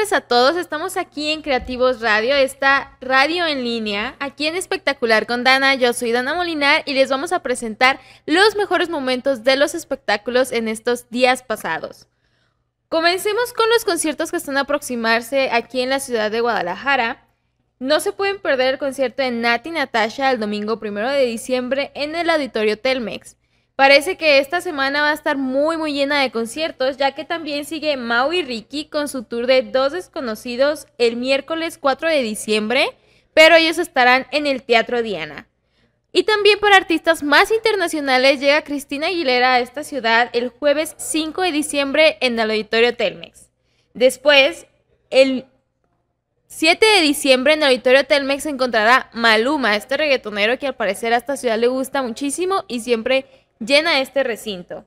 tardes a todos. Estamos aquí en Creativos Radio, esta radio en línea, aquí en Espectacular con Dana. Yo soy Dana Molinar y les vamos a presentar los mejores momentos de los espectáculos en estos días pasados. Comencemos con los conciertos que están a aproximarse aquí en la ciudad de Guadalajara. No se pueden perder el concierto de Nati Natasha el domingo primero de diciembre en el Auditorio Telmex. Parece que esta semana va a estar muy muy llena de conciertos, ya que también sigue Mau y Ricky con su tour de Dos Desconocidos el miércoles 4 de diciembre, pero ellos estarán en el Teatro Diana. Y también para artistas más internacionales llega Cristina Aguilera a esta ciudad el jueves 5 de diciembre en el Auditorio Telmex. Después, el 7 de diciembre en el Auditorio Telmex se encontrará Maluma, este reggaetonero que al parecer a esta ciudad le gusta muchísimo y siempre llena este recinto.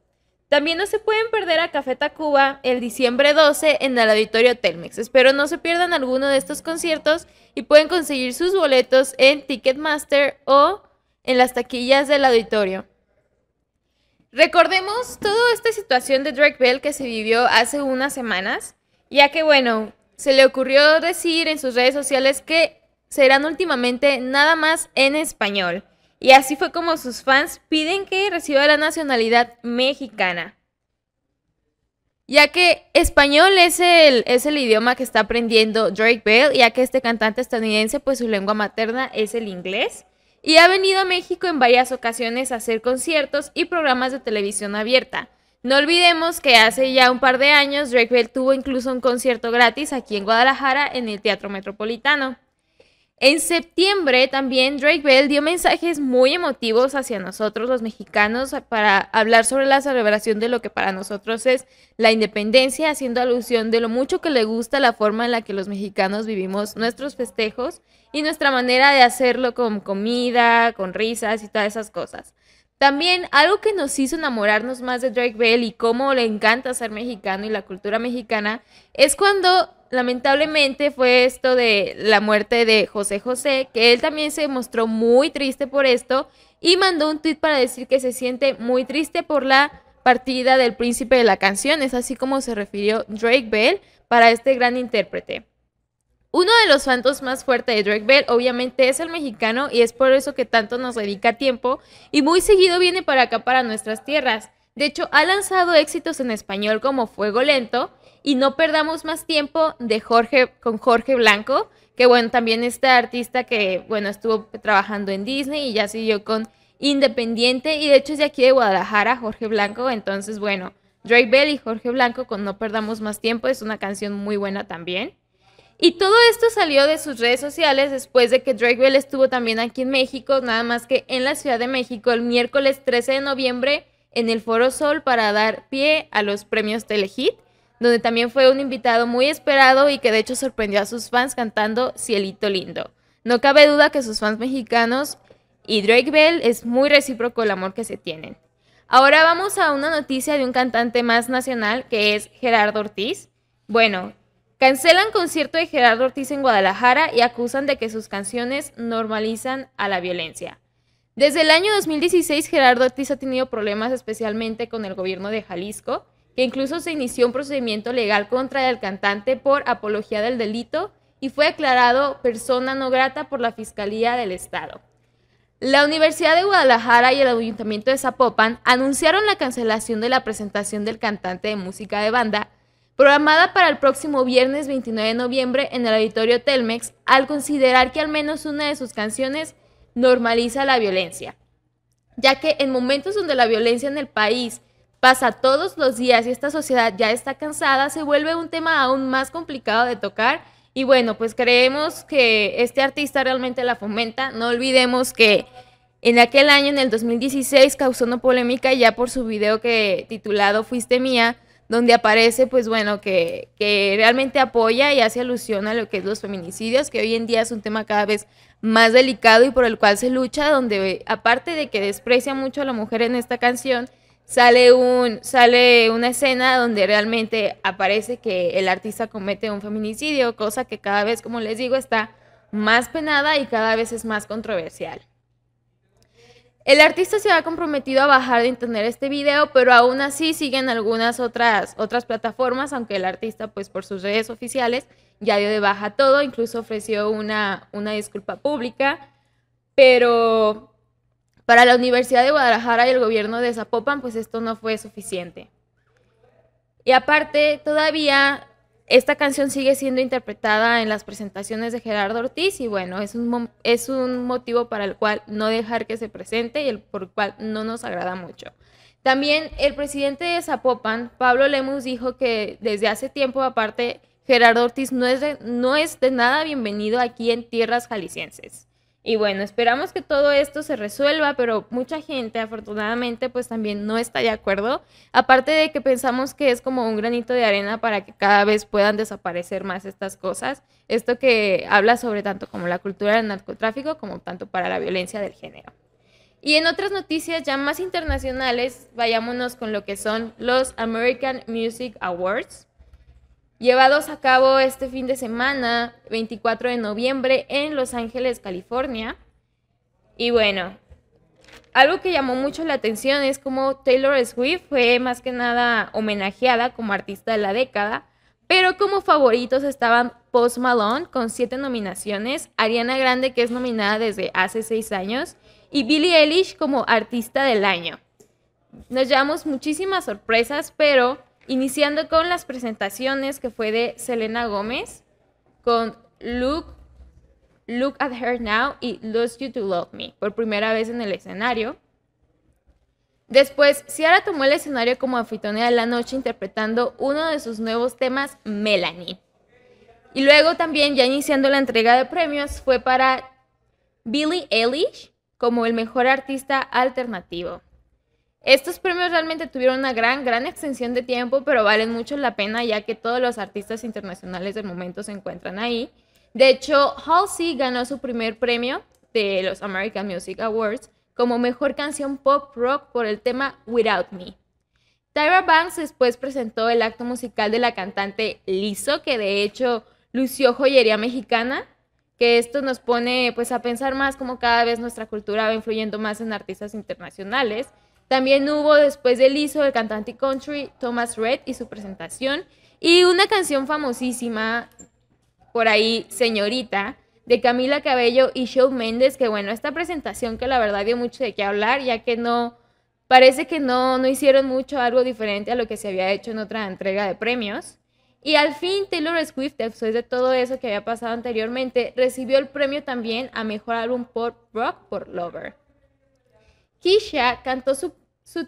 También no se pueden perder a Café Tacuba el diciembre 12 en el Auditorio Telmex. Espero no se pierdan alguno de estos conciertos y pueden conseguir sus boletos en Ticketmaster o en las taquillas del auditorio. Recordemos toda esta situación de Drake Bell que se vivió hace unas semanas, ya que bueno, se le ocurrió decir en sus redes sociales que serán últimamente nada más en español. Y así fue como sus fans piden que reciba la nacionalidad mexicana. Ya que español es el, es el idioma que está aprendiendo Drake Bell, ya que este cantante estadounidense, pues su lengua materna es el inglés. Y ha venido a México en varias ocasiones a hacer conciertos y programas de televisión abierta. No olvidemos que hace ya un par de años Drake Bell tuvo incluso un concierto gratis aquí en Guadalajara en el Teatro Metropolitano. En septiembre también Drake Bell dio mensajes muy emotivos hacia nosotros los mexicanos para hablar sobre la celebración de lo que para nosotros es la independencia, haciendo alusión de lo mucho que le gusta la forma en la que los mexicanos vivimos nuestros festejos y nuestra manera de hacerlo con comida, con risas y todas esas cosas. También algo que nos hizo enamorarnos más de Drake Bell y cómo le encanta ser mexicano y la cultura mexicana es cuando lamentablemente fue esto de la muerte de José José, que él también se mostró muy triste por esto y mandó un tweet para decir que se siente muy triste por la partida del príncipe de la canción, es así como se refirió Drake Bell para este gran intérprete. Uno de los fantos más fuertes de Drake Bell obviamente es el mexicano y es por eso que tanto nos dedica tiempo y muy seguido viene para acá para nuestras tierras. De hecho, ha lanzado éxitos en español como Fuego Lento y no perdamos más tiempo de Jorge con Jorge Blanco, que bueno, también este artista que bueno, estuvo trabajando en Disney y ya siguió con Independiente y de hecho es de aquí de Guadalajara, Jorge Blanco, entonces bueno, Drake Bell y Jorge Blanco con No perdamos más tiempo es una canción muy buena también. Y todo esto salió de sus redes sociales después de que Drake Bell estuvo también aquí en México, nada más que en la Ciudad de México el miércoles 13 de noviembre en el Foro Sol para dar pie a los premios Telehit, donde también fue un invitado muy esperado y que de hecho sorprendió a sus fans cantando Cielito Lindo. No cabe duda que sus fans mexicanos y Drake Bell es muy recíproco el amor que se tienen. Ahora vamos a una noticia de un cantante más nacional que es Gerardo Ortiz. Bueno, Cancelan concierto de Gerardo Ortiz en Guadalajara y acusan de que sus canciones normalizan a la violencia. Desde el año 2016, Gerardo Ortiz ha tenido problemas especialmente con el gobierno de Jalisco, que incluso se inició un procedimiento legal contra el cantante por apología del delito y fue declarado persona no grata por la Fiscalía del Estado. La Universidad de Guadalajara y el Ayuntamiento de Zapopan anunciaron la cancelación de la presentación del cantante de música de banda programada para el próximo viernes 29 de noviembre en el auditorio Telmex, al considerar que al menos una de sus canciones normaliza la violencia, ya que en momentos donde la violencia en el país pasa todos los días y esta sociedad ya está cansada, se vuelve un tema aún más complicado de tocar. Y bueno, pues creemos que este artista realmente la fomenta. No olvidemos que en aquel año, en el 2016, causó una polémica ya por su video que titulado Fuiste Mía, donde aparece, pues bueno, que, que, realmente apoya y hace alusión a lo que es los feminicidios, que hoy en día es un tema cada vez más delicado y por el cual se lucha, donde aparte de que desprecia mucho a la mujer en esta canción, sale, un, sale una escena donde realmente aparece que el artista comete un feminicidio, cosa que cada vez, como les digo, está más penada y cada vez es más controversial. El artista se ha comprometido a bajar de internet este video, pero aún así siguen algunas otras, otras plataformas, aunque el artista, pues por sus redes oficiales, ya dio de baja todo, incluso ofreció una, una disculpa pública, pero para la Universidad de Guadalajara y el gobierno de Zapopan, pues esto no fue suficiente. Y aparte, todavía esta canción sigue siendo interpretada en las presentaciones de Gerardo Ortiz y bueno, es un, es un motivo para el cual no dejar que se presente y el por el cual no nos agrada mucho. También el presidente de Zapopan, Pablo Lemus, dijo que desde hace tiempo aparte Gerardo Ortiz no es no es de nada bienvenido aquí en tierras jaliscienses. Y bueno, esperamos que todo esto se resuelva, pero mucha gente afortunadamente pues también no está de acuerdo. Aparte de que pensamos que es como un granito de arena para que cada vez puedan desaparecer más estas cosas. Esto que habla sobre tanto como la cultura del narcotráfico como tanto para la violencia del género. Y en otras noticias ya más internacionales, vayámonos con lo que son los American Music Awards llevados a cabo este fin de semana, 24 de noviembre, en Los Ángeles, California. Y bueno, algo que llamó mucho la atención es cómo Taylor Swift fue más que nada homenajeada como artista de la década, pero como favoritos estaban Post Malone con siete nominaciones, Ariana Grande que es nominada desde hace seis años y Billie Eilish como artista del año. Nos llevamos muchísimas sorpresas, pero Iniciando con las presentaciones que fue de Selena Gómez con Look, Look at Her Now y Lose You to Love Me por primera vez en el escenario. Después, Ciara tomó el escenario como anfitriona de la noche interpretando uno de sus nuevos temas, Melanie. Y luego también, ya iniciando la entrega de premios, fue para Billie Eilish como el mejor artista alternativo. Estos premios realmente tuvieron una gran, gran extensión de tiempo, pero valen mucho la pena ya que todos los artistas internacionales del momento se encuentran ahí. De hecho, Halsey ganó su primer premio de los American Music Awards como mejor canción pop rock por el tema Without Me. Tyra Banks después presentó el acto musical de la cantante Lizzo, que de hecho lució joyería mexicana, que esto nos pone pues a pensar más cómo cada vez nuestra cultura va influyendo más en artistas internacionales. También hubo después de Lizzo el cantante country Thomas Red y su presentación. Y una canción famosísima por ahí, Señorita, de Camila Cabello y Shawn Mendes, que bueno, esta presentación que la verdad dio mucho de qué hablar, ya que no, parece que no, no hicieron mucho algo diferente a lo que se había hecho en otra entrega de premios. Y al fin Taylor Swift, después de todo eso que había pasado anteriormente, recibió el premio también a Mejor Álbum Pop Rock por Lover. Keisha cantó su,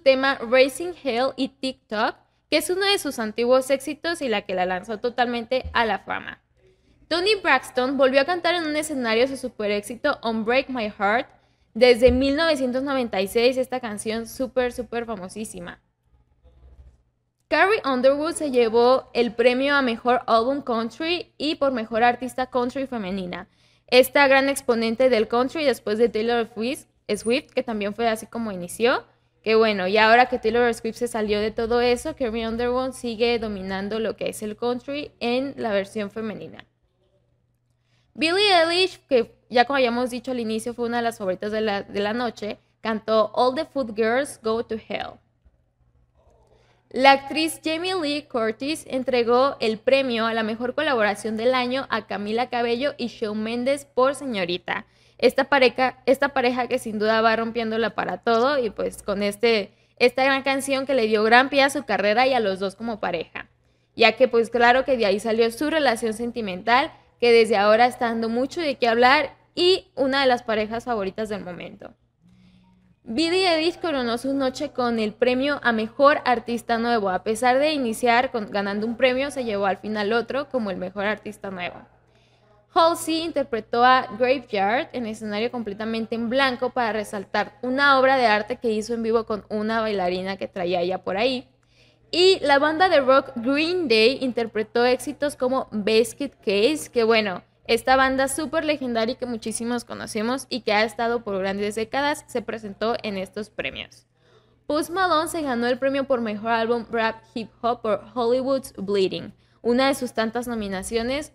tema Racing Hell y TikTok, que es uno de sus antiguos éxitos y la que la lanzó totalmente a la fama. Tony Braxton volvió a cantar en un escenario su super éxito On Break My Heart desde 1996, esta canción súper, súper famosísima. Carrie Underwood se llevó el premio a Mejor Album Country y por Mejor Artista Country Femenina. Esta gran exponente del country después de Taylor Swift Swift, que también fue así como inició. Que bueno, y ahora que Taylor Swift se salió de todo eso, Carrie Underwood sigue dominando lo que es el country en la versión femenina. Billie Eilish, que ya como habíamos dicho al inicio fue una de las favoritas de la, de la noche, cantó All the Food Girls Go to Hell. La actriz Jamie Lee Curtis entregó el premio a la mejor colaboración del año a Camila Cabello y Shawn Mendes por Señorita, esta pareja, esta pareja que sin duda va rompiéndola para todo y pues con este, esta gran canción que le dio gran pie a su carrera y a los dos como pareja. Ya que pues claro que de ahí salió su relación sentimental que desde ahora está dando mucho de qué hablar y una de las parejas favoritas del momento. Billie Eilish coronó su noche con el premio a Mejor Artista Nuevo. A pesar de iniciar ganando un premio, se llevó al final otro como el Mejor Artista Nuevo. Halsey interpretó a Graveyard en escenario completamente en blanco para resaltar una obra de arte que hizo en vivo con una bailarina que traía ella por ahí. Y la banda de rock Green Day interpretó éxitos como Basket Case, que bueno, esta banda súper legendaria que muchísimos conocemos y que ha estado por grandes décadas, se presentó en estos premios. Post Malone se ganó el premio por mejor álbum rap hip hop por Hollywood's Bleeding, una de sus tantas nominaciones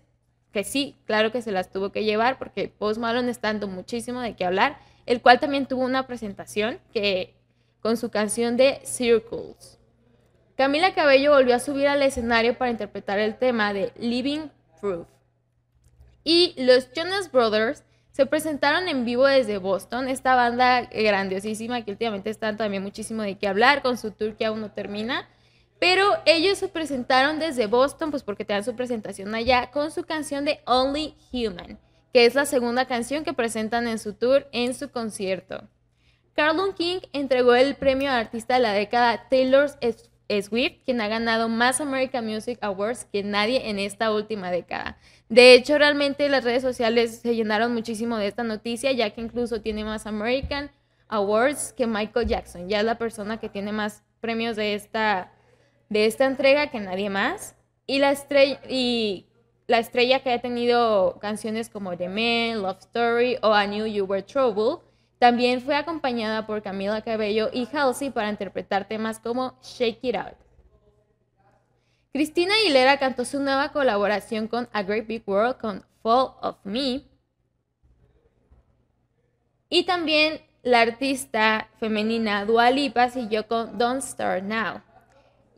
que sí, claro que se las tuvo que llevar porque Post Malone está dando muchísimo de qué hablar, el cual también tuvo una presentación que con su canción de Circles. Camila Cabello volvió a subir al escenario para interpretar el tema de Living Proof, Y los Jonas Brothers se presentaron en vivo desde Boston, esta banda grandiosísima que últimamente están también muchísimo de qué hablar con su tour que aún no termina. Pero ellos se presentaron desde Boston, pues porque te dan su presentación allá, con su canción de Only Human, que es la segunda canción que presentan en su tour en su concierto. Carlton King entregó el premio a Artista de la Década Taylor Swift, quien ha ganado más American Music Awards que nadie en esta última década. De hecho, realmente las redes sociales se llenaron muchísimo de esta noticia, ya que incluso tiene más American Awards que Michael Jackson. Ya es la persona que tiene más premios de esta, de esta entrega que nadie más. Y la, estrella, y la estrella que ha tenido canciones como The Man, Love Story o I Knew You Were Trouble, también fue acompañada por Camila Cabello y Halsey para interpretar temas como Shake It Out. Cristina Aguilera cantó su nueva colaboración con A Great Big World con Fall of Me. Y también la artista femenina Dua Lipa siguió con Don't Start Now.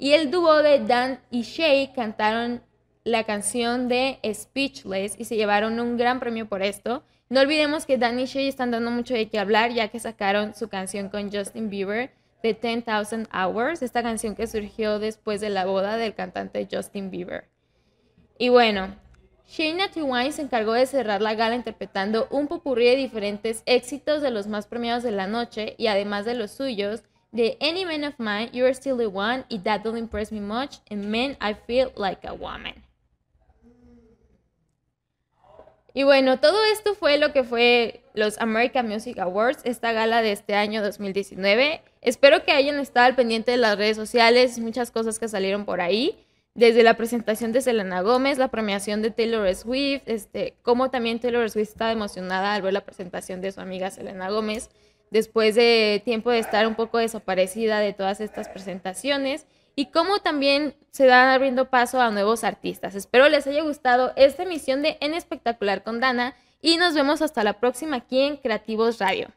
Y el dúo de Dan y Shay cantaron la canción de Speechless y se llevaron un gran premio por esto. No olvidemos que Dan y Shay están dando mucho de qué hablar ya que sacaron su canción con Justin Bieber de 10,000 Hours, esta canción que surgió después de la boda del cantante Justin Bieber. Y bueno, Shayna Wine se encargó de cerrar la gala interpretando un popurrí de diferentes éxitos de los más premiados de la noche y además de los suyos, de Any Man of Mine, You're Still the One y That Don't Impress Me Much, and Men I Feel Like a Woman. Y bueno, todo esto fue lo que fue los American Music Awards, esta gala de este año 2019. Espero que hayan estado al pendiente de las redes sociales, muchas cosas que salieron por ahí, desde la presentación de Selena Gómez, la premiación de Taylor Swift, este, como también Taylor Swift estaba emocionada al ver la presentación de su amiga Selena Gómez, después de tiempo de estar un poco desaparecida de todas estas presentaciones y cómo también se dan abriendo paso a nuevos artistas. Espero les haya gustado esta emisión de En Espectacular con Dana y nos vemos hasta la próxima aquí en Creativos Radio.